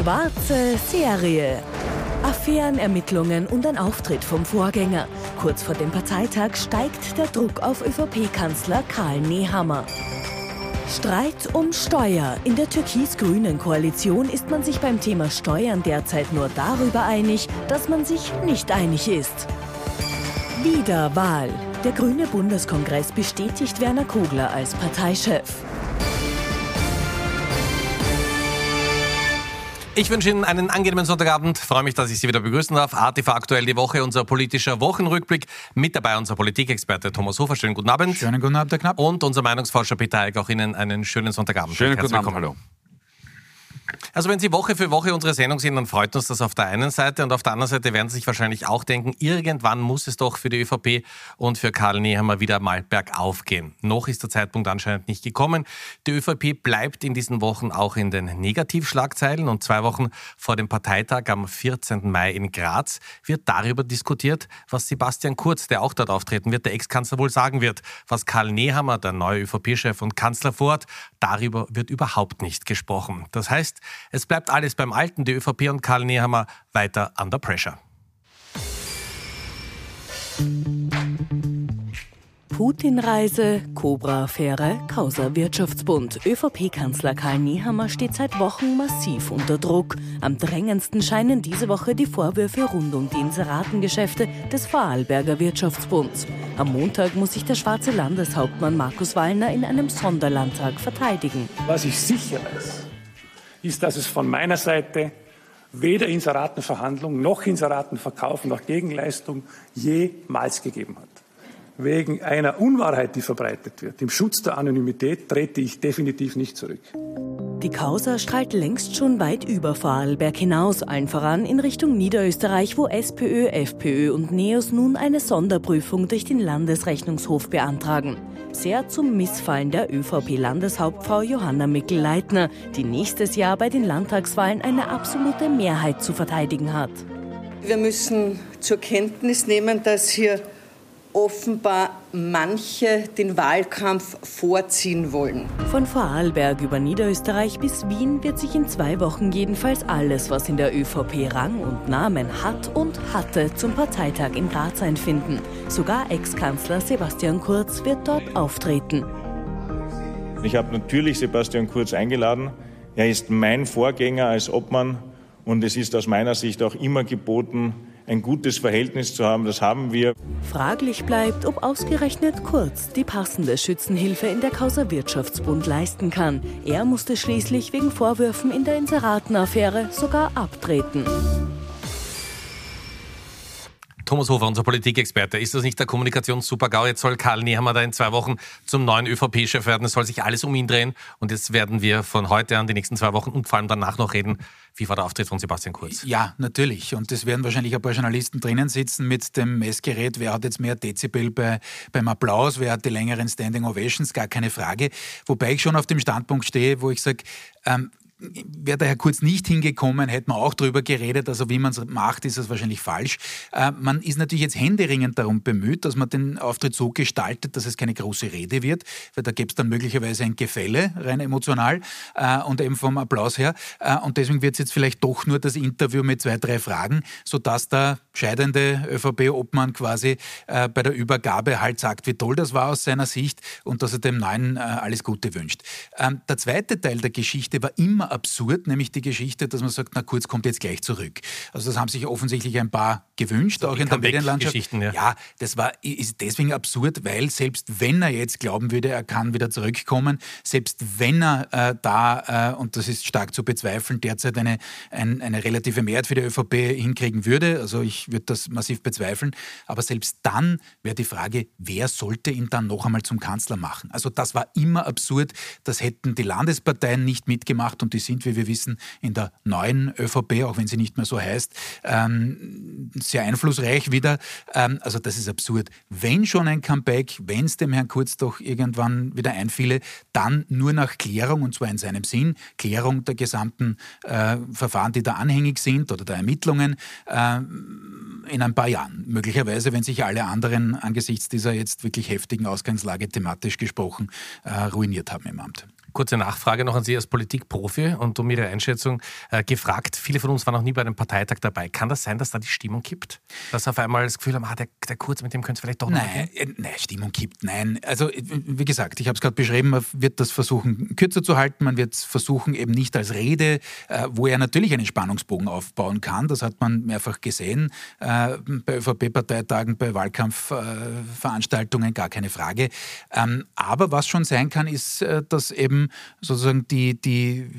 Schwarze Serie. Affären, Ermittlungen und ein Auftritt vom Vorgänger. Kurz vor dem Parteitag steigt der Druck auf ÖVP-Kanzler Karl Nehammer. Streit um Steuer. In der türkis-grünen Koalition ist man sich beim Thema Steuern derzeit nur darüber einig, dass man sich nicht einig ist. Wiederwahl. Der Grüne Bundeskongress bestätigt Werner Kogler als Parteichef. Ich wünsche Ihnen einen angenehmen Sonntagabend. Freue mich, dass ich Sie wieder begrüßen darf. ATV aktuell die Woche, unser politischer Wochenrückblick. Mit dabei unser Politikexperte Thomas Hofer. Schönen guten Abend. Schönen guten Abend, Herr Knapp. Und unser Meinungsforscher Peter Eick. Auch Ihnen einen schönen Sonntagabend. Schönen guten Abend, hallo. Also wenn Sie Woche für Woche unsere Sendung sehen, dann freut uns das auf der einen Seite und auf der anderen Seite werden Sie sich wahrscheinlich auch denken, irgendwann muss es doch für die ÖVP und für Karl Nehammer wieder mal bergauf gehen. Noch ist der Zeitpunkt anscheinend nicht gekommen. Die ÖVP bleibt in diesen Wochen auch in den Negativschlagzeilen und zwei Wochen vor dem Parteitag am 14. Mai in Graz wird darüber diskutiert, was Sebastian Kurz, der auch dort auftreten wird, der Ex-Kanzler wohl sagen wird. Was Karl Nehammer, der neue ÖVP-Chef und Kanzler vorhat, darüber wird überhaupt nicht gesprochen. Das heißt, es bleibt alles beim Alten. Die ÖVP und Karl Nehammer weiter under pressure. Putin-Reise, Cobra-Affäre, Causa Wirtschaftsbund. ÖVP-Kanzler Karl Nehammer steht seit Wochen massiv unter Druck. Am drängendsten scheinen diese Woche die Vorwürfe rund um die Inseratengeschäfte des Vorarlberger Wirtschaftsbunds. Am Montag muss sich der schwarze Landeshauptmann Markus Wallner in einem Sonderlandtag verteidigen. Was ich sicher weiß, ist, dass es von meiner Seite weder Inseratenverhandlung noch Inseratenverkauf noch Gegenleistung jemals gegeben hat. Wegen einer Unwahrheit, die verbreitet wird, im Schutz der Anonymität, trete ich definitiv nicht zurück. Die Causa strahlt längst schon weit über Vorarlberg hinaus, allen voran in Richtung Niederösterreich, wo SPÖ, FPÖ und NEOS nun eine Sonderprüfung durch den Landesrechnungshof beantragen. Sehr zum Missfallen der ÖVP-Landeshauptfrau Johanna Mickel-Leitner, die nächstes Jahr bei den Landtagswahlen eine absolute Mehrheit zu verteidigen hat. Wir müssen zur Kenntnis nehmen, dass hier offenbar manche den Wahlkampf vorziehen wollen. Von Vorarlberg über Niederösterreich bis Wien wird sich in zwei Wochen jedenfalls alles, was in der ÖVP Rang und Namen hat und hatte, zum Parteitag in Graz einfinden. Sogar Ex-Kanzler Sebastian Kurz wird dort auftreten. Ich habe natürlich Sebastian Kurz eingeladen. Er ist mein Vorgänger als Obmann und es ist aus meiner Sicht auch immer geboten, ein gutes Verhältnis zu haben. Das haben wir. Fraglich bleibt, ob ausgerechnet Kurz die passende Schützenhilfe in der Causa Wirtschaftsbund leisten kann. Er musste schließlich wegen Vorwürfen in der Inseratenaffäre sogar abtreten. Thomas Hofer, unser Politikexperte. Ist das nicht der Kommunikationssupergau? Jetzt soll Karl Nehammer da in zwei Wochen zum neuen ÖVP-Chef werden. Es soll sich alles um ihn drehen. Und jetzt werden wir von heute an die nächsten zwei Wochen und vor allem danach noch reden. Wie war der Auftritt von Sebastian Kurz? Ja, natürlich. Und es werden wahrscheinlich ein paar Journalisten drinnen sitzen mit dem Messgerät. Wer hat jetzt mehr Dezibel bei, beim Applaus? Wer hat die längeren Standing Ovations? Gar keine Frage. Wobei ich schon auf dem Standpunkt stehe, wo ich sage, ähm, wäre der Herr Kurz nicht hingekommen, hätte man auch darüber geredet. Also wie man es macht, ist es wahrscheinlich falsch. Äh, man ist natürlich jetzt händeringend darum bemüht, dass man den Auftritt so gestaltet, dass es keine große Rede wird, weil da gäbe es dann möglicherweise ein Gefälle, rein emotional äh, und eben vom Applaus her. Äh, und deswegen wird es jetzt vielleicht doch nur das Interview mit zwei, drei Fragen, sodass der scheidende ÖVP-Obmann quasi äh, bei der Übergabe halt sagt, wie toll das war aus seiner Sicht und dass er dem Neuen äh, alles Gute wünscht. Ähm, der zweite Teil der Geschichte war immer absurd, nämlich die Geschichte, dass man sagt, na Kurz kommt jetzt gleich zurück. Also das haben sich offensichtlich ein paar gewünscht, also auch in der Medienlandschaft. Ja. ja, das war ist deswegen absurd, weil selbst wenn er jetzt glauben würde, er kann wieder zurückkommen, selbst wenn er äh, da, äh, und das ist stark zu bezweifeln, derzeit eine, ein, eine relative Mehrheit für die ÖVP hinkriegen würde, also ich würde das massiv bezweifeln, aber selbst dann wäre die Frage, wer sollte ihn dann noch einmal zum Kanzler machen? Also das war immer absurd, das hätten die Landesparteien nicht mitgemacht und die sind, wie wir wissen, in der neuen ÖVP, auch wenn sie nicht mehr so heißt, ähm, sehr einflussreich wieder. Ähm, also das ist absurd. Wenn schon ein Comeback, wenn es dem Herrn Kurz doch irgendwann wieder einfiele, dann nur nach Klärung, und zwar in seinem Sinn, Klärung der gesamten äh, Verfahren, die da anhängig sind oder der Ermittlungen äh, in ein paar Jahren. Möglicherweise, wenn sich alle anderen angesichts dieser jetzt wirklich heftigen Ausgangslage thematisch gesprochen äh, ruiniert haben im Amt. Kurze Nachfrage noch an Sie als Politikprofi und um Ihre Einschätzung äh, gefragt. Viele von uns waren noch nie bei einem Parteitag dabei. Kann das sein, dass da die Stimmung kippt? Dass auf einmal das Gefühl haben, ah, der, der Kurz, mit dem könnte es vielleicht doch noch Nein, äh, nein, Stimmung kippt, nein. Also wie gesagt, ich habe es gerade beschrieben, man wird das versuchen kürzer zu halten, man wird es versuchen eben nicht als Rede, äh, wo er natürlich einen Spannungsbogen aufbauen kann. Das hat man mehrfach gesehen äh, bei ÖVP-Parteitagen, bei Wahlkampfveranstaltungen, gar keine Frage. Ähm, aber was schon sein kann, ist, äh, dass eben sozusagen die, die,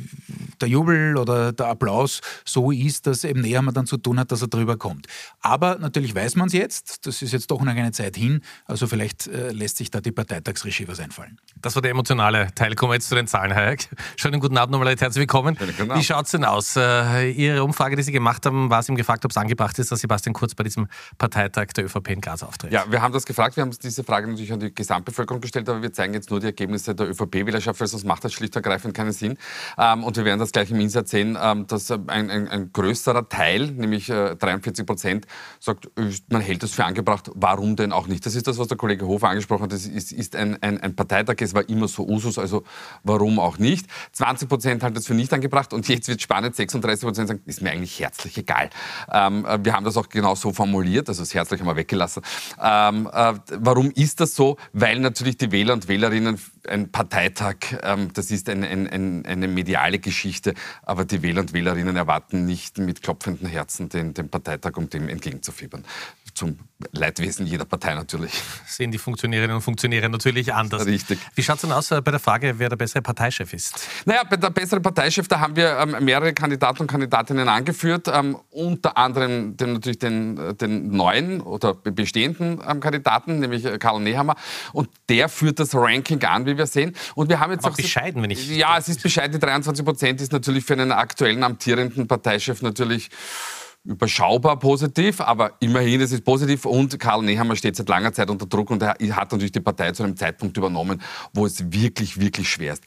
der Jubel oder der Applaus so ist, dass eben näher man dann zu tun hat, dass er drüber kommt. Aber natürlich weiß man es jetzt, das ist jetzt doch noch eine Zeit hin, also vielleicht äh, lässt sich da die Parteitagsregie was einfallen. Das war der emotionale Teil. Kommen wir jetzt zu den Zahlen, Herr Hayek. Schönen guten Abend nochmal, herzlich willkommen. Wie schaut es denn aus? Äh, Ihre Umfrage, die Sie gemacht haben, war es ihm gefragt, ob es angebracht ist, dass Sebastian Kurz bei diesem Parteitag der ÖVP in Graz auftritt? Ja, wir haben das gefragt. Wir haben diese Frage natürlich an die Gesamtbevölkerung gestellt, aber wir zeigen jetzt nur die Ergebnisse der ÖVP-Wählerschaft, weil sonst macht das schlicht und ergreifend keinen Sinn. Ähm, und wir werden das gleich im Insert sehen, ähm, dass ein, ein, ein größerer Teil, nämlich 43 äh, Prozent, sagt, man hält das für angebracht. Warum denn auch nicht? Das ist das, was der Kollege Hofer angesprochen hat. Das ist, ist ein, ein, ein Parteitag. Es war immer so Usus, also warum auch nicht? 20 Prozent halten das für nicht angebracht. Und jetzt wird spannend. 36 Prozent sagen, ist mir eigentlich herzlich egal. Ähm, äh, wir haben das auch genau so formuliert. Also das herzlich haben wir weggelassen. Äh, warum ist das so? Weil natürlich die Wähler und Wählerinnen ein Parteitag, ähm, das ist ein, ein, ein, eine mediale Geschichte, aber die Wähler und Wählerinnen erwarten nicht mit klopfenden Herzen den, den Parteitag, um dem entgegenzufiebern zum Leidwesen jeder Partei natürlich. Sehen die Funktionärinnen und Funktionäre natürlich anders. Richtig. Wie schaut es denn aus äh, bei der Frage, wer der bessere Parteichef ist? Naja, bei der bessere Parteichef, da haben wir ähm, mehrere Kandidaten und Kandidatinnen angeführt, ähm, unter anderem den, natürlich den, äh, den neuen oder bestehenden ähm, Kandidaten, nämlich äh, Karl Nehammer. Und der führt das Ranking an, wie wir sehen. Und wir haben jetzt Aber auch bescheiden, wenn ich. Ja, es ist bescheiden. Die 23 Prozent ist natürlich für einen aktuellen amtierenden Parteichef natürlich überschaubar positiv, aber immerhin es ist positiv und Karl Nehammer steht seit langer Zeit unter Druck und er hat natürlich die Partei zu einem Zeitpunkt übernommen, wo es wirklich, wirklich schwer ist.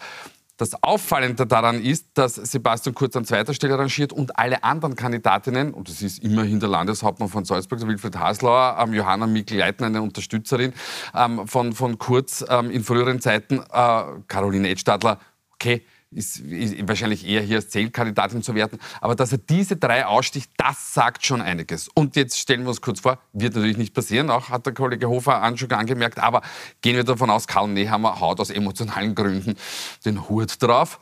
Das Auffallende daran ist, dass Sebastian Kurz an zweiter Stelle rangiert und alle anderen Kandidatinnen, und das ist immerhin der Landeshauptmann von Salzburg, Wilfried Haslauer, ähm, Johanna Mikl-Leitner, eine Unterstützerin ähm, von, von Kurz ähm, in früheren Zeiten, äh, Caroline Edstadler, okay, ist, wahrscheinlich eher hier als Zählkandidatin zu werten. Aber dass er diese drei aussticht, das sagt schon einiges. Und jetzt stellen wir uns kurz vor, wird natürlich nicht passieren, auch hat der Kollege Hofer schon angemerkt, aber gehen wir davon aus, Karl Nehammer haut aus emotionalen Gründen den Hut drauf.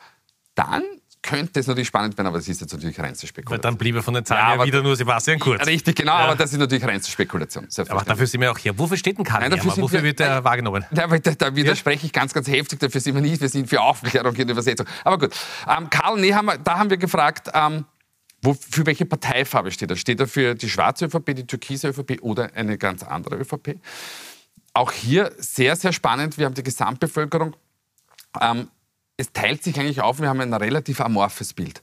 Dann könnte es natürlich spannend werden, aber das ist jetzt natürlich reinste Spekulation. Weil dann bliebe von den Zahlen ja, wieder nur Sebastian Kurz. Richtig, genau, ja. aber das ist natürlich reinste Spekulation. Aber dafür sind wir auch hier. Wofür steht denn Karl Wofür wir, wird er wahrgenommen? Da, da, da widerspreche ich ganz, ganz heftig. Dafür sind wir nicht. Wir sind für Aufklärung in Übersetzung. Aber gut. Ähm, Karl Nehammer, da haben wir gefragt, ähm, wo, für welche Parteifarbe steht er? Steht er für die schwarze ÖVP, die türkise ÖVP oder eine ganz andere ÖVP? Auch hier sehr, sehr spannend. Wir haben die Gesamtbevölkerung. Ähm, es teilt sich eigentlich auf, wir haben ein relativ amorphes Bild.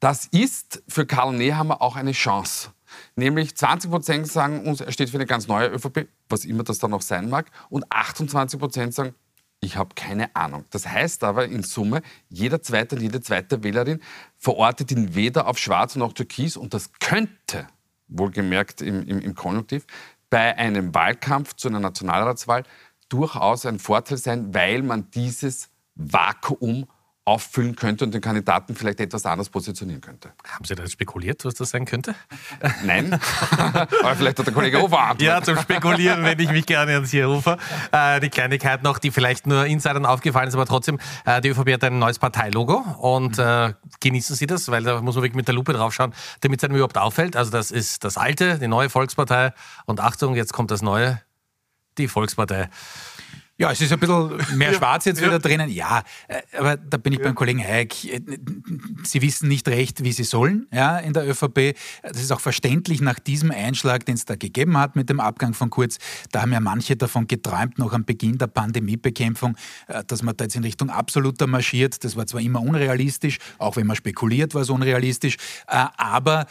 Das ist für Karl Nehammer auch eine Chance. Nämlich 20 Prozent sagen uns, er steht für eine ganz neue ÖVP, was immer das dann noch sein mag, und 28 Prozent sagen, ich habe keine Ahnung. Das heißt aber in Summe, jeder zweite und jede zweite Wählerin verortet ihn weder auf Schwarz noch Türkis und das könnte, wohlgemerkt im, im, im Konjunktiv, bei einem Wahlkampf zu einer Nationalratswahl durchaus ein Vorteil sein, weil man dieses Vakuum auffüllen könnte und den Kandidaten vielleicht etwas anders positionieren könnte. Haben Sie da spekuliert, was das sein könnte? Nein, aber vielleicht hat der Kollege Hofer Antwort. Ja, zum Spekulieren wende ich mich gerne an Sie, Hofer. Äh, die Kleinigkeit noch, die vielleicht nur Insidern aufgefallen ist, aber trotzdem, äh, die ÖVP hat ein neues Parteilogo und äh, genießen Sie das, weil da muss man wirklich mit der Lupe drauf schauen, damit es einem überhaupt auffällt. Also das ist das alte, die neue Volkspartei und Achtung, jetzt kommt das neue, die Volkspartei. Ja, es ist ein bisschen mehr Schwarz jetzt ja. wieder drinnen. Ja, äh, aber da bin ich ja. beim Kollegen Hayek. Sie wissen nicht recht, wie sie sollen ja, in der ÖVP. Das ist auch verständlich nach diesem Einschlag, den es da gegeben hat mit dem Abgang von Kurz. Da haben ja manche davon geträumt, noch am Beginn der Pandemiebekämpfung, äh, dass man da jetzt in Richtung absoluter marschiert. Das war zwar immer unrealistisch, auch wenn man spekuliert, war es unrealistisch. Äh, aber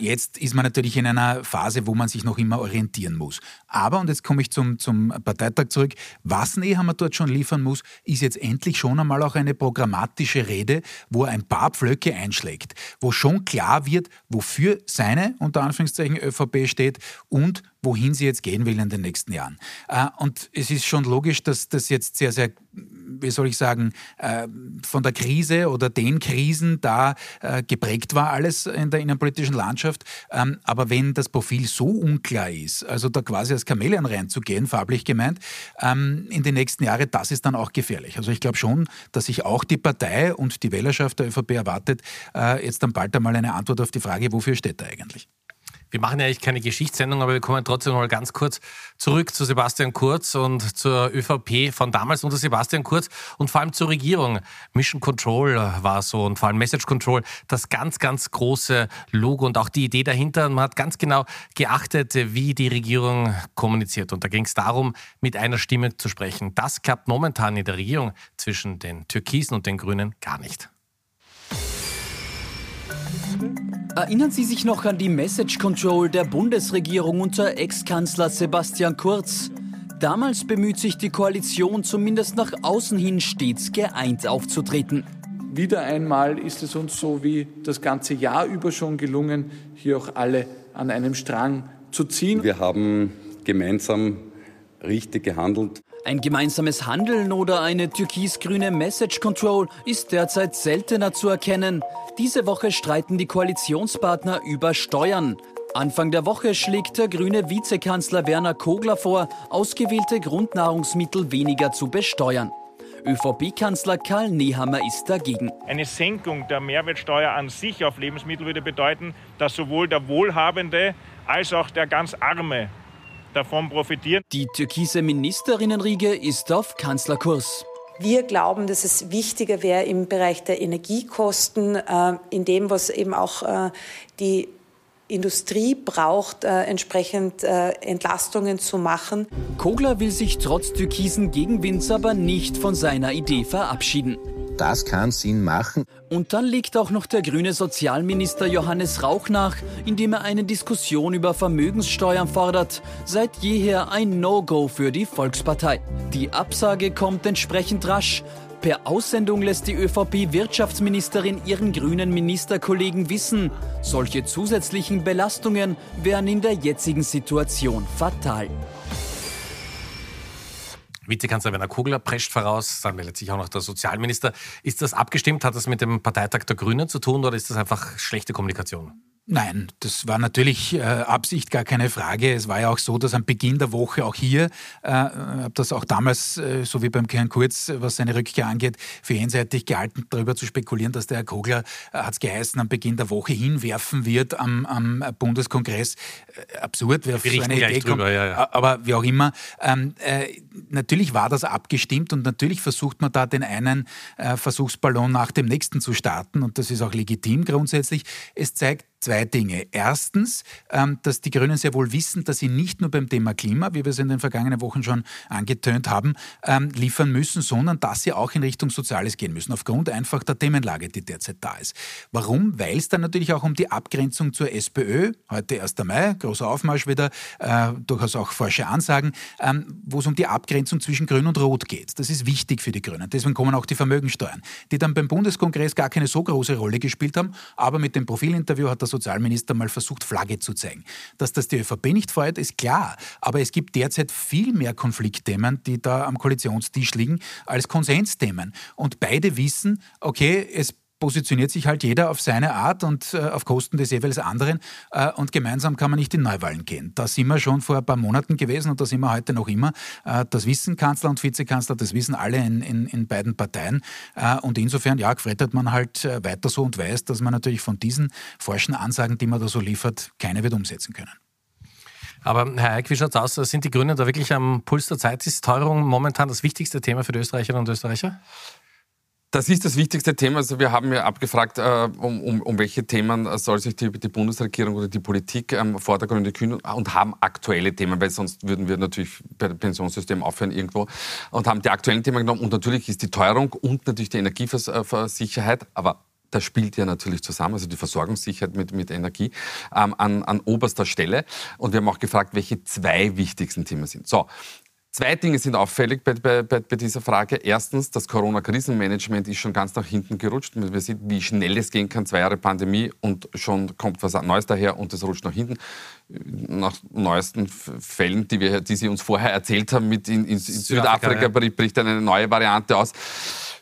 jetzt ist man natürlich in einer Phase, wo man sich noch immer orientieren muss. Aber, und jetzt komme ich zum, zum Parteitag zurück, was Nehammer dort schon liefern muss, ist jetzt endlich schon einmal auch eine programmatische Rede, wo er ein paar Pflöcke einschlägt, wo schon klar wird, wofür seine, unter Anführungszeichen, ÖVP steht und wohin sie jetzt gehen will in den nächsten Jahren. Äh, und es ist schon logisch, dass das jetzt sehr, sehr wie soll ich sagen, äh, von der Krise oder den Krisen da äh, geprägt war alles in der innenpolitischen Landschaft. Ähm, aber wenn das Profil so unklar ist, also da quasi als Chamäleon reinzugehen, farblich gemeint, ähm, in die nächsten Jahre, das ist dann auch gefährlich. Also ich glaube schon, dass sich auch die Partei und die Wählerschaft der ÖVP erwartet, jetzt dann bald einmal eine Antwort auf die Frage, wofür steht er eigentlich? Wir machen ja eigentlich keine Geschichtssendung, aber wir kommen trotzdem mal ganz kurz zurück zu Sebastian Kurz und zur ÖVP von damals unter Sebastian Kurz und vor allem zur Regierung. Mission Control war so und vor allem Message Control, das ganz, ganz große Logo und auch die Idee dahinter. Man hat ganz genau geachtet, wie die Regierung kommuniziert. Und da ging es darum, mit einer Stimme zu sprechen. Das klappt momentan in der Regierung zwischen den Türkisen und den Grünen gar nicht. Erinnern Sie sich noch an die Message Control der Bundesregierung unter Ex-Kanzler Sebastian Kurz? Damals bemüht sich die Koalition zumindest nach außen hin stets geeint aufzutreten. Wieder einmal ist es uns so wie das ganze Jahr über schon gelungen, hier auch alle an einem Strang zu ziehen. Wir haben gemeinsam richtig gehandelt. Ein gemeinsames Handeln oder eine türkis-grüne Message Control ist derzeit seltener zu erkennen. Diese Woche streiten die Koalitionspartner über Steuern. Anfang der Woche schlägt der grüne Vizekanzler Werner Kogler vor, ausgewählte Grundnahrungsmittel weniger zu besteuern. ÖVP-Kanzler Karl Nehammer ist dagegen. Eine Senkung der Mehrwertsteuer an sich auf Lebensmittel würde bedeuten, dass sowohl der Wohlhabende als auch der ganz Arme davon profitieren. Die türkise Ministerinnenriege ist auf Kanzlerkurs. Wir glauben, dass es wichtiger wäre im Bereich der Energiekosten, äh, in dem, was eben auch äh, die Industrie braucht, äh, entsprechend äh, Entlastungen zu machen. Kogler will sich trotz türkisen Gegenwinds aber nicht von seiner Idee verabschieden. Das kann Sinn machen. Und dann liegt auch noch der grüne Sozialminister Johannes Rauch nach, indem er eine Diskussion über Vermögenssteuern fordert. Seit jeher ein No-Go für die Volkspartei. Die Absage kommt entsprechend rasch. Per Aussendung lässt die ÖVP-Wirtschaftsministerin ihren grünen Ministerkollegen wissen, solche zusätzlichen Belastungen wären in der jetzigen Situation fatal. Vizekanzler Werner Kogler prescht voraus, dann meldet sich auch noch der Sozialminister. Ist das abgestimmt? Hat das mit dem Parteitag der Grünen zu tun oder ist das einfach schlechte Kommunikation? Nein, das war natürlich äh, Absicht, gar keine Frage. Es war ja auch so, dass am Beginn der Woche auch hier, äh, habe das auch damals, äh, so wie beim Herrn Kurz, was seine Rückkehr angeht, für einseitig gehalten, darüber zu spekulieren, dass der Herr Kogler, äh, hat es geheißen, am Beginn der Woche hinwerfen wird am, am Bundeskongress. Äh, absurd, wer so eine Idee kommt. Drüber, ja, ja. Aber wie auch immer, ähm, äh, natürlich war das abgestimmt und natürlich versucht man da den einen Versuchsballon nach dem nächsten zu starten und das ist auch legitim grundsätzlich. Es zeigt zwei Dinge. Erstens, ähm, dass die Grünen sehr wohl wissen, dass sie nicht nur beim Thema Klima, wie wir es in den vergangenen Wochen schon angetönt haben, ähm, liefern müssen, sondern dass sie auch in Richtung Soziales gehen müssen, aufgrund einfach der Themenlage, die derzeit da ist. Warum? Weil es dann natürlich auch um die Abgrenzung zur SPÖ, heute 1. Mai, großer Aufmarsch wieder, äh, durchaus auch forsche Ansagen, ähm, wo es um die Abgrenzung zwischen Grün und Rot geht. Das ist wichtig für die Grünen. Deswegen kommen auch die Vermögensteuern, die dann beim Bundeskongress gar keine so große Rolle gespielt haben, aber mit dem Profilinterview hat das Sozialminister mal versucht, Flagge zu zeigen. Dass das die ÖVP nicht freut, ist klar. Aber es gibt derzeit viel mehr Konfliktthemen, die da am Koalitionstisch liegen, als Konsensthemen. Und beide wissen, okay, es positioniert sich halt jeder auf seine Art und äh, auf Kosten des jeweils anderen äh, und gemeinsam kann man nicht in Neuwahlen gehen. Da sind wir schon vor ein paar Monaten gewesen und da sind wir heute noch immer. Äh, das wissen Kanzler und Vizekanzler, das wissen alle in, in, in beiden Parteien äh, und insofern, ja, gefrettet man halt äh, weiter so und weiß, dass man natürlich von diesen forschen Ansagen, die man da so liefert, keine wird umsetzen können. Aber Herr Eick, wie schaut es aus? Sind die Grünen da wirklich am Puls der Zeit? Ist Teuerung momentan das wichtigste Thema für die Österreicherinnen und Österreicher? Das ist das wichtigste Thema. Also wir haben ja abgefragt, äh, um, um, um, welche Themen soll sich die, die Bundesregierung oder die Politik ähm, vordergründig kümmern und haben aktuelle Themen, weil sonst würden wir natürlich bei dem Pensionssystem aufhören irgendwo und haben die aktuellen Themen genommen. Und natürlich ist die Teuerung und natürlich die Energiesicherheit, aber das spielt ja natürlich zusammen, also die Versorgungssicherheit mit, mit Energie ähm, an, an oberster Stelle. Und wir haben auch gefragt, welche zwei wichtigsten Themen sind. So, Zwei Dinge sind auffällig bei, bei, bei dieser Frage. Erstens, das Corona-Krisenmanagement ist schon ganz nach hinten gerutscht. Wir sehen, wie schnell es gehen kann. Zwei Jahre Pandemie und schon kommt was Neues daher und es rutscht nach hinten. Nach neuesten Fällen, die, wir, die Sie uns vorher erzählt haben, mit in, in, in Südafrika, Südafrika ja. bricht eine neue Variante aus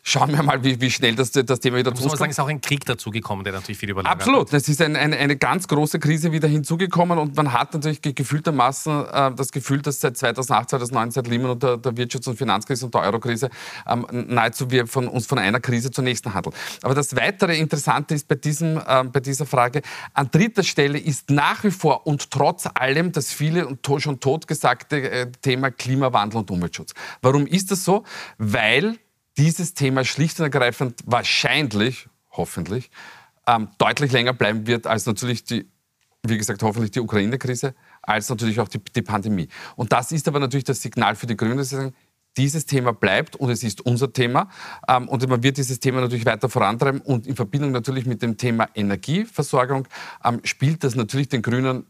schauen wir mal, wie, wie schnell das, das Thema wieder muss man sagen, ist auch ein Krieg dazugekommen, der natürlich viel überlagert Absolut. Es ist ein, eine, eine ganz große Krise wieder hinzugekommen und man hat natürlich gefühltermaßen äh, das Gefühl, dass seit 2008, 2009, seit Lehman und der, der Wirtschafts- und Finanzkrise und der Eurokrise ähm, nahezu wir von uns von einer Krise zur nächsten handeln. Aber das weitere Interessante ist bei, diesem, äh, bei dieser Frage, an dritter Stelle ist nach wie vor und trotz allem das viele und schon totgesagte äh, Thema Klimawandel und Umweltschutz. Warum ist das so? Weil dieses Thema schlicht und ergreifend wahrscheinlich, hoffentlich, ähm, deutlich länger bleiben wird als natürlich die, wie gesagt, hoffentlich die Ukraine-Krise, als natürlich auch die, die, Pandemie. Und das ist aber natürlich das Signal für die Grünen, dass sie sagen, dieses Thema bleibt und es ist unser Thema. Ähm, und man wird dieses Thema natürlich weiter vorantreiben. Und in Verbindung natürlich mit dem Thema Energieversorgung ähm, spielt das natürlich den Grünen,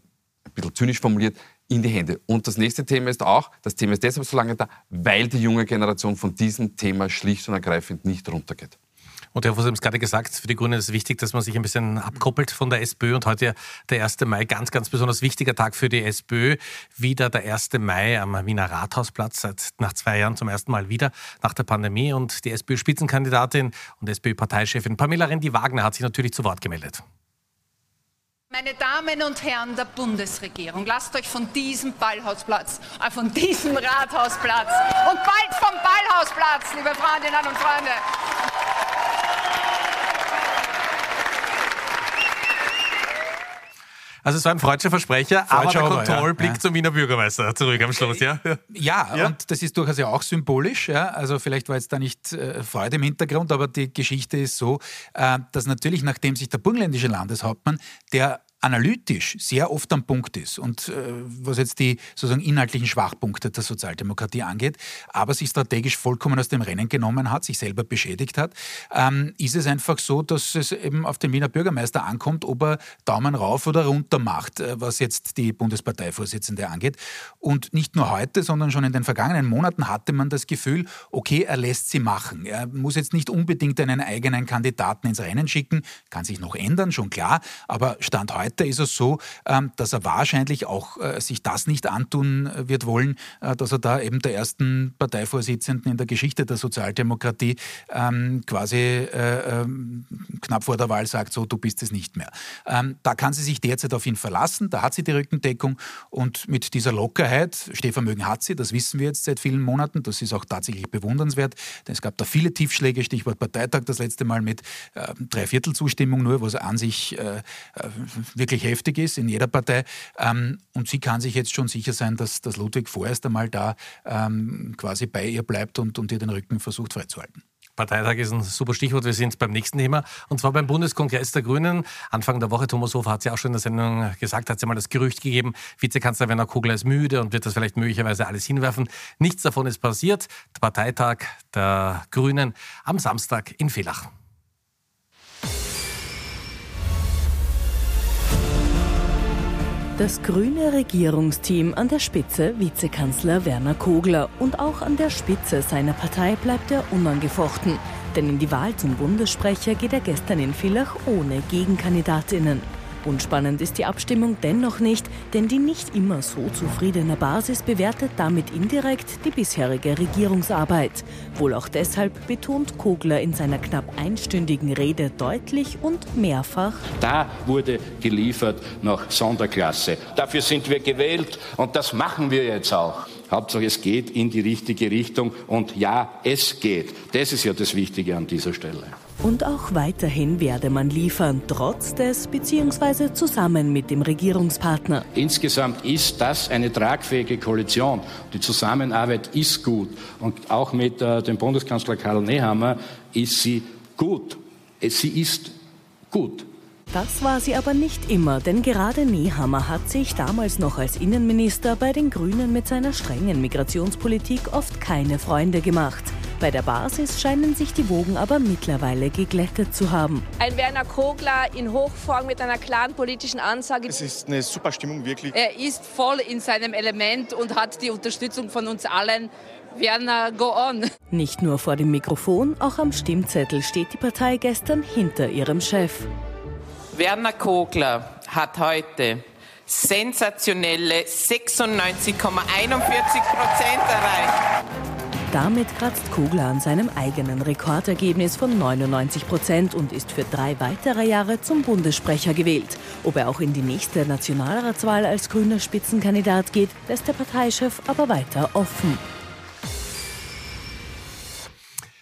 bisschen zynisch formuliert, in die Hände. Und das nächste Thema ist auch, das Thema ist deshalb so lange da, weil die junge Generation von diesem Thema schlicht und ergreifend nicht runtergeht. Und Herr Fuß, Sie haben es gerade gesagt, für die Grünen ist es wichtig, dass man sich ein bisschen abkoppelt von der SPÖ. Und heute der 1. Mai, ganz, ganz besonders wichtiger Tag für die SPÖ. Wieder der 1. Mai am Wiener Rathausplatz, seit nach zwei Jahren zum ersten Mal wieder nach der Pandemie. Und die SPÖ-Spitzenkandidatin und SPÖ-Parteichefin Pamela Rendi-Wagner hat sich natürlich zu Wort gemeldet. Meine Damen und Herren der Bundesregierung, lasst euch von diesem Ballhausplatz, äh, von diesem Rathausplatz und bald vom Ballhausplatz, liebe Freundinnen und Freunde. Also es war ein freudscher Versprecher, Freudscher aber der Kontrollblick ja. zum Wiener Bürgermeister zurück am Schluss, ja? Ja, ja. und das ist durchaus ja auch symbolisch. Ja? Also vielleicht war jetzt da nicht äh, Freude im Hintergrund, aber die Geschichte ist so, äh, dass natürlich, nachdem sich der burgenländische Landeshauptmann, der analytisch sehr oft am Punkt ist und äh, was jetzt die sozusagen inhaltlichen Schwachpunkte der Sozialdemokratie angeht, aber sich strategisch vollkommen aus dem Rennen genommen hat, sich selber beschädigt hat, ähm, ist es einfach so, dass es eben auf den Wiener Bürgermeister ankommt, ob er Daumen rauf oder runter macht, äh, was jetzt die Bundesparteivorsitzende angeht. Und nicht nur heute, sondern schon in den vergangenen Monaten hatte man das Gefühl, okay, er lässt sie machen. Er muss jetzt nicht unbedingt einen eigenen Kandidaten ins Rennen schicken, kann sich noch ändern, schon klar, aber Stand heute Heute ist es so, ähm, dass er wahrscheinlich auch äh, sich das nicht antun äh, wird wollen, äh, dass er da eben der ersten Parteivorsitzenden in der Geschichte der Sozialdemokratie ähm, quasi ähm, knapp vor der Wahl sagt, so, du bist es nicht mehr. Da kann sie sich derzeit auf ihn verlassen, da hat sie die Rückendeckung und mit dieser Lockerheit, Stehvermögen hat sie, das wissen wir jetzt seit vielen Monaten, das ist auch tatsächlich bewundernswert, denn es gab da viele Tiefschläge, Stichwort Parteitag das letzte Mal mit Dreiviertelzustimmung nur, was an sich wirklich heftig ist in jeder Partei. Ähm, und sie kann sich jetzt schon sicher sein, dass, dass Ludwig vorerst einmal da ähm, quasi bei ihr bleibt und, und ihr den Rücken versucht freizuhalten. Parteitag ist ein super Stichwort. Wir sind beim nächsten Thema. Und zwar beim Bundeskongress der Grünen. Anfang der Woche, Thomas Hofer hat es ja auch schon in der Sendung gesagt, hat es ja mal das Gerücht gegeben, Vizekanzler Werner Kogler ist müde und wird das vielleicht möglicherweise alles hinwerfen. Nichts davon ist passiert. Der Parteitag der Grünen am Samstag in Villach. Das grüne Regierungsteam an der Spitze Vizekanzler Werner Kogler und auch an der Spitze seiner Partei bleibt er unangefochten. Denn in die Wahl zum Bundessprecher geht er gestern in Villach ohne Gegenkandidatinnen. Unspannend ist die Abstimmung dennoch nicht, denn die nicht immer so zufriedene Basis bewertet damit indirekt die bisherige Regierungsarbeit. Wohl auch deshalb betont Kogler in seiner knapp einstündigen Rede deutlich und mehrfach. Da wurde geliefert nach Sonderklasse. Dafür sind wir gewählt und das machen wir jetzt auch. Hauptsache, es geht in die richtige Richtung und ja, es geht. Das ist ja das Wichtige an dieser Stelle. Und auch weiterhin werde man liefern, trotz des bzw. zusammen mit dem Regierungspartner. Insgesamt ist das eine tragfähige Koalition. Die Zusammenarbeit ist gut. Und auch mit äh, dem Bundeskanzler Karl Nehammer ist sie gut. Sie ist gut. Das war sie aber nicht immer, denn gerade Nehammer hat sich damals noch als Innenminister bei den Grünen mit seiner strengen Migrationspolitik oft keine Freunde gemacht. Bei der Basis scheinen sich die Wogen aber mittlerweile geglättet zu haben. Ein Werner Kogler in Hochform mit einer klaren politischen Ansage. Es ist eine super Stimmung, wirklich. Er ist voll in seinem Element und hat die Unterstützung von uns allen. Werner, go on. Nicht nur vor dem Mikrofon, auch am Stimmzettel steht die Partei gestern hinter ihrem Chef. Werner Kogler hat heute sensationelle 96,41 Prozent erreicht. Damit kratzt Kogler an seinem eigenen Rekordergebnis von 99 Prozent und ist für drei weitere Jahre zum Bundessprecher gewählt. Ob er auch in die nächste Nationalratswahl als grüner Spitzenkandidat geht, lässt der Parteichef aber weiter offen.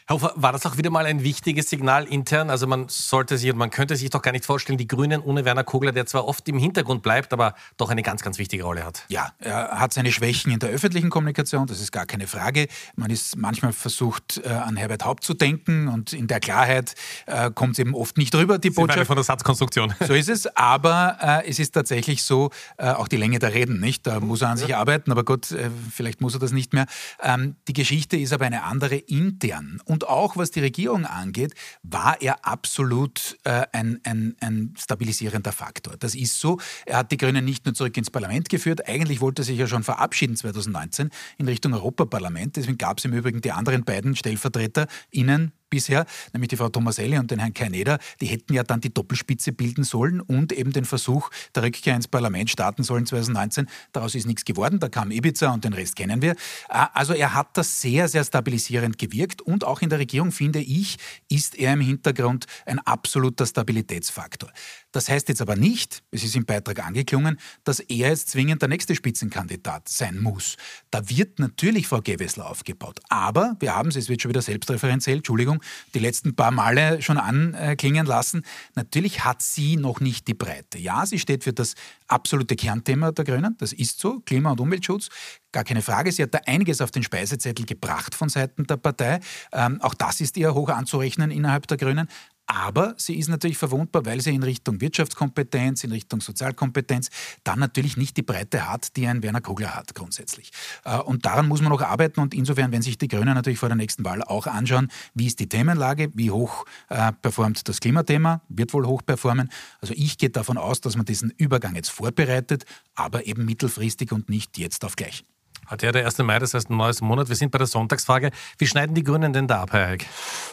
Herr Hofer, war das auch wieder mal ein wichtiges Signal intern? Also man sollte sich und man könnte sich doch gar nicht vorstellen, die Grünen ohne Werner Kogler, der zwar oft im Hintergrund bleibt, aber doch eine ganz, ganz wichtige Rolle hat. Ja, er hat seine Schwächen in der öffentlichen Kommunikation, das ist gar keine Frage. Man ist manchmal versucht, äh, an Herbert Haupt zu denken und in der Klarheit äh, kommt es eben oft nicht rüber, die Sie Botschaft. von der Satzkonstruktion. So ist es, aber äh, es ist tatsächlich so, auch die Länge der Reden, nicht? Da muss er an sich arbeiten, aber gut, vielleicht muss er das nicht mehr. Ähm, die Geschichte ist aber eine andere intern. Und auch was die Regierung angeht, war er absolut äh, ein, ein, ein stabilisierender Faktor. Das ist so. Er hat die Grünen nicht nur zurück ins Parlament geführt, eigentlich wollte er sich ja schon verabschieden 2019 in Richtung Europaparlament. Deswegen gab es im Übrigen die anderen beiden Stellvertreter, Ihnen, bisher, nämlich die Frau Tomaselli und den Herrn Keineder, die hätten ja dann die Doppelspitze bilden sollen und eben den Versuch der Rückkehr ins Parlament starten sollen 2019. Daraus ist nichts geworden, da kam Ibiza und den Rest kennen wir. Äh, also er hat das sehr, sehr stabilisierend gewirkt und auch in der Regierung, finde ich, ist er im Hintergrund ein absoluter Stabilitätsfaktor. Das heißt jetzt aber nicht, es ist im Beitrag angeklungen, dass er jetzt zwingend der nächste Spitzenkandidat sein muss. Da wird natürlich Frau Gewessler aufgebaut. Aber wir haben es, es wird schon wieder selbstreferenziell, Entschuldigung, die letzten paar Male schon anklingen lassen. Natürlich hat sie noch nicht die Breite. Ja, sie steht für das absolute Kernthema der Grünen. Das ist so, Klima- und Umweltschutz. Gar keine Frage. Sie hat da einiges auf den Speisezettel gebracht von Seiten der Partei. Ähm, auch das ist ihr hoch anzurechnen innerhalb der Grünen. Aber sie ist natürlich verwundbar, weil sie in Richtung Wirtschaftskompetenz, in Richtung Sozialkompetenz dann natürlich nicht die Breite hat, die ein Werner Kogler hat grundsätzlich. Äh, und daran muss man noch arbeiten. Und insofern, wenn sich die Grünen natürlich vor der nächsten Wahl auch anschauen, wie ist die Themenlage, wie hoch äh, performt das Klimathema, wird wohl hoch performen. Also ich gehe davon aus, dass man diesen Übergang jetzt vorbereitet, aber eben mittelfristig und nicht jetzt auf gleich. Heute ja der 1. Mai, das heißt ein neues Monat. Wir sind bei der Sonntagsfrage. Wie schneiden die Grünen denn da ab, Herr Heik?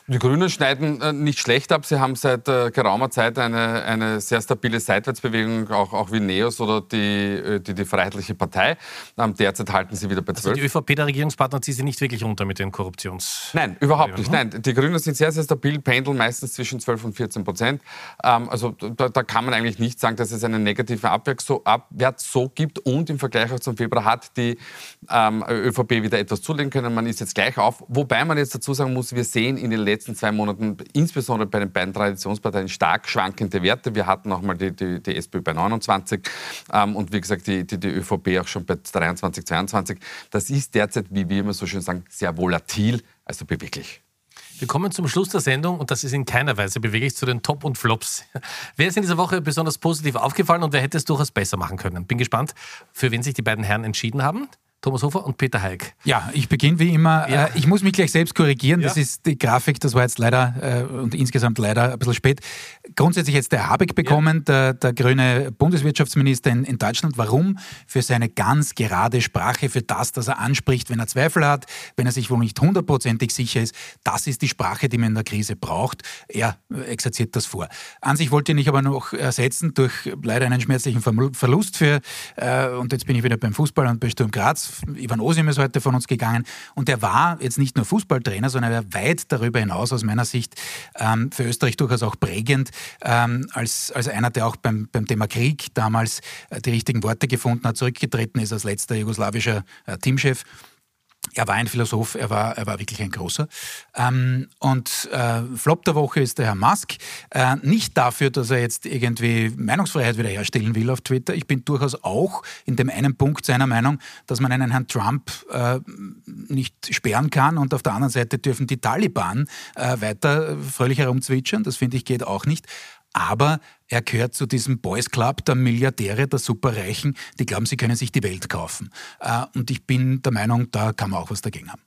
Die Grünen schneiden äh, nicht schlecht ab. Sie haben seit äh, geraumer Zeit eine, eine sehr stabile Seitwärtsbewegung, auch, auch wie NEOS oder die, äh, die, die Freiheitliche Partei. Ähm, derzeit halten sie wieder bei 12. Also die ÖVP, der Regierungspartner, zieht sie nicht wirklich runter mit den Korruptions... Nein, überhaupt nicht. Nein, die Grünen sind sehr, sehr stabil, pendeln meistens zwischen 12 und 14 Prozent. Ähm, also da, da, kann man eigentlich nicht sagen, dass es einen negativen Abwärts so, Abwärts so gibt. Und im Vergleich auch zum Februar hat die ähm, ÖVP wieder etwas zulegen können. Man ist jetzt gleich auf. Wobei man jetzt dazu sagen muss, wir sehen in den letzten zwei Monaten, insbesondere bei den beiden Traditionsparteien, stark schwankende Werte. Wir hatten auch mal die, die, die SPÖ bei 29 ähm, und wie gesagt die, die, die ÖVP auch schon bei 23, 22. Das ist derzeit, wie wir immer so schön sagen, sehr volatil, also beweglich. Wir kommen zum Schluss der Sendung und das ist in keiner Weise beweglich zu den Top und Flops. Wer ist in dieser Woche besonders positiv aufgefallen und wer hätte es durchaus besser machen können? Bin gespannt, für wen sich die beiden Herren entschieden haben. Thomas Hofer und Peter Heik. Ja, ich beginne wie immer. Ja. Äh, ich muss mich gleich selbst korrigieren. Das Ja. ist die Grafik, das war jetzt leider äh, und insgesamt leider ein bisschen spät. Grundsätzlich jetzt der Habeck bekommen, der, der grüne Bundeswirtschaftsminister in, in Deutschland. Warum? Für seine ganz gerade Sprache, für das, das er anspricht, wenn er Zweifel hat, wenn er sich wohl nicht hundertprozentig sicher ist. Das ist die Sprache, die man in der Krise braucht. Er äh, exerziert das vor. An sich wollte ich ihn aber noch ersetzen durch leider einen schmerzlichen Verlust für, äh, und jetzt bin ich wieder beim Fußball und bei Sturm Graz. Ivan Osim ist heute von uns gegangen und er war jetzt nicht nur Fußballtrainer, sondern er war weit darüber hinaus aus meiner Sicht ähm, für Österreich durchaus auch prägend, ähm, als, als einer, der auch beim, beim Thema Krieg damals äh, die richtigen Worte gefunden hat, zurückgetreten ist als letzter jugoslawischer äh, Teamchef. Er war ein Philosoph, er war, er war wirklich ein großer. Ähm, und äh, Flop der Woche ist der Herr Musk. Äh, nicht dafür, dass er jetzt irgendwie Meinungsfreiheit wiederherstellen will auf Twitter. Ich bin durchaus auch in dem einen Punkt seiner Meinung, dass man einen Herrn Trump äh, nicht sperren kann und auf der anderen Seite dürfen die Taliban äh, weiter fröhlich herumzwitschern. Das finde ich geht auch nicht. Aber er gehört zu diesem Boys Club der Milliardäre, der Superreichen, die glauben, sie können sich die Welt kaufen. Äh, Und ich bin der Meinung, da kann man auch was dagegen haben.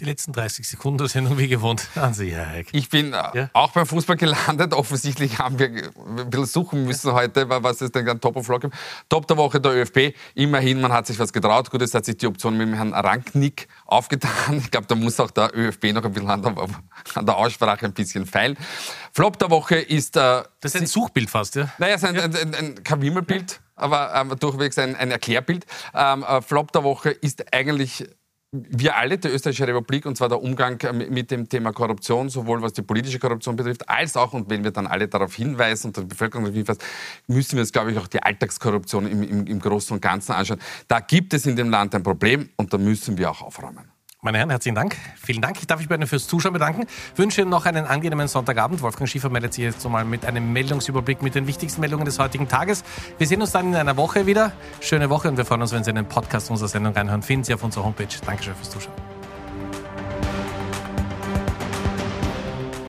Die letzten 30 Sekunden der Sendung wie gewohnt. Hansi Jarek. Ich bin äh, auch beim Fußball gelandet. Offensichtlich haben wir ein bisschen suchen müssen heute, was ist denn dann Top of Rock? Top der Woche der ÖFB. Immerhin, man hat sich was getraut. Gut, es hat sich die Option mit dem Herrn Ranknick aufgetan. Ich glaube, da muss auch der ÖFB noch ein bisschen an der, an der Aussprache ein bisschen feilen. Flop der Woche ist... Äh, das ist ein Suchbild fast, ja? Naja, es ist ein, ein, ein, ein kein Wimmelbild, aber ähm, durchwegs ein, ein Erklärbild. Ähm, äh, Flop der Woche ist eigentlich wir alle, die Österreichische Republik, und zwar der Umgang mit dem Thema Korruption, sowohl was die politische Korruption betrifft, als auch, und wenn wir dann alle darauf hinweisen und die Bevölkerung darauf hinweisen, müssen wir uns, glaube ich, auch die Alltagskorruption im, im, im Großen und Ganzen anschauen. Da gibt es in dem Land ein Problem und da müssen wir auch aufräumen. Meine Herren, herzlichen Dank. Vielen Dank. Ich darf mich bei Ihnen fürs Zuschauen bedanken. Wünsche Ihnen noch einen angenehmen Sonntagabend. Wolfgang Schiefer meldet sich jetzt mal mit einem Meldungsüberblick mit den wichtigsten Meldungen des heutigen Tages. Wir sehen uns dann in einer Woche wieder. Schöne Woche und wir freuen uns, wenn Sie in den Podcast unserer Sendung reinhören. Finden Sie auf unserer Homepage. Dankeschön fürs Zuschauen.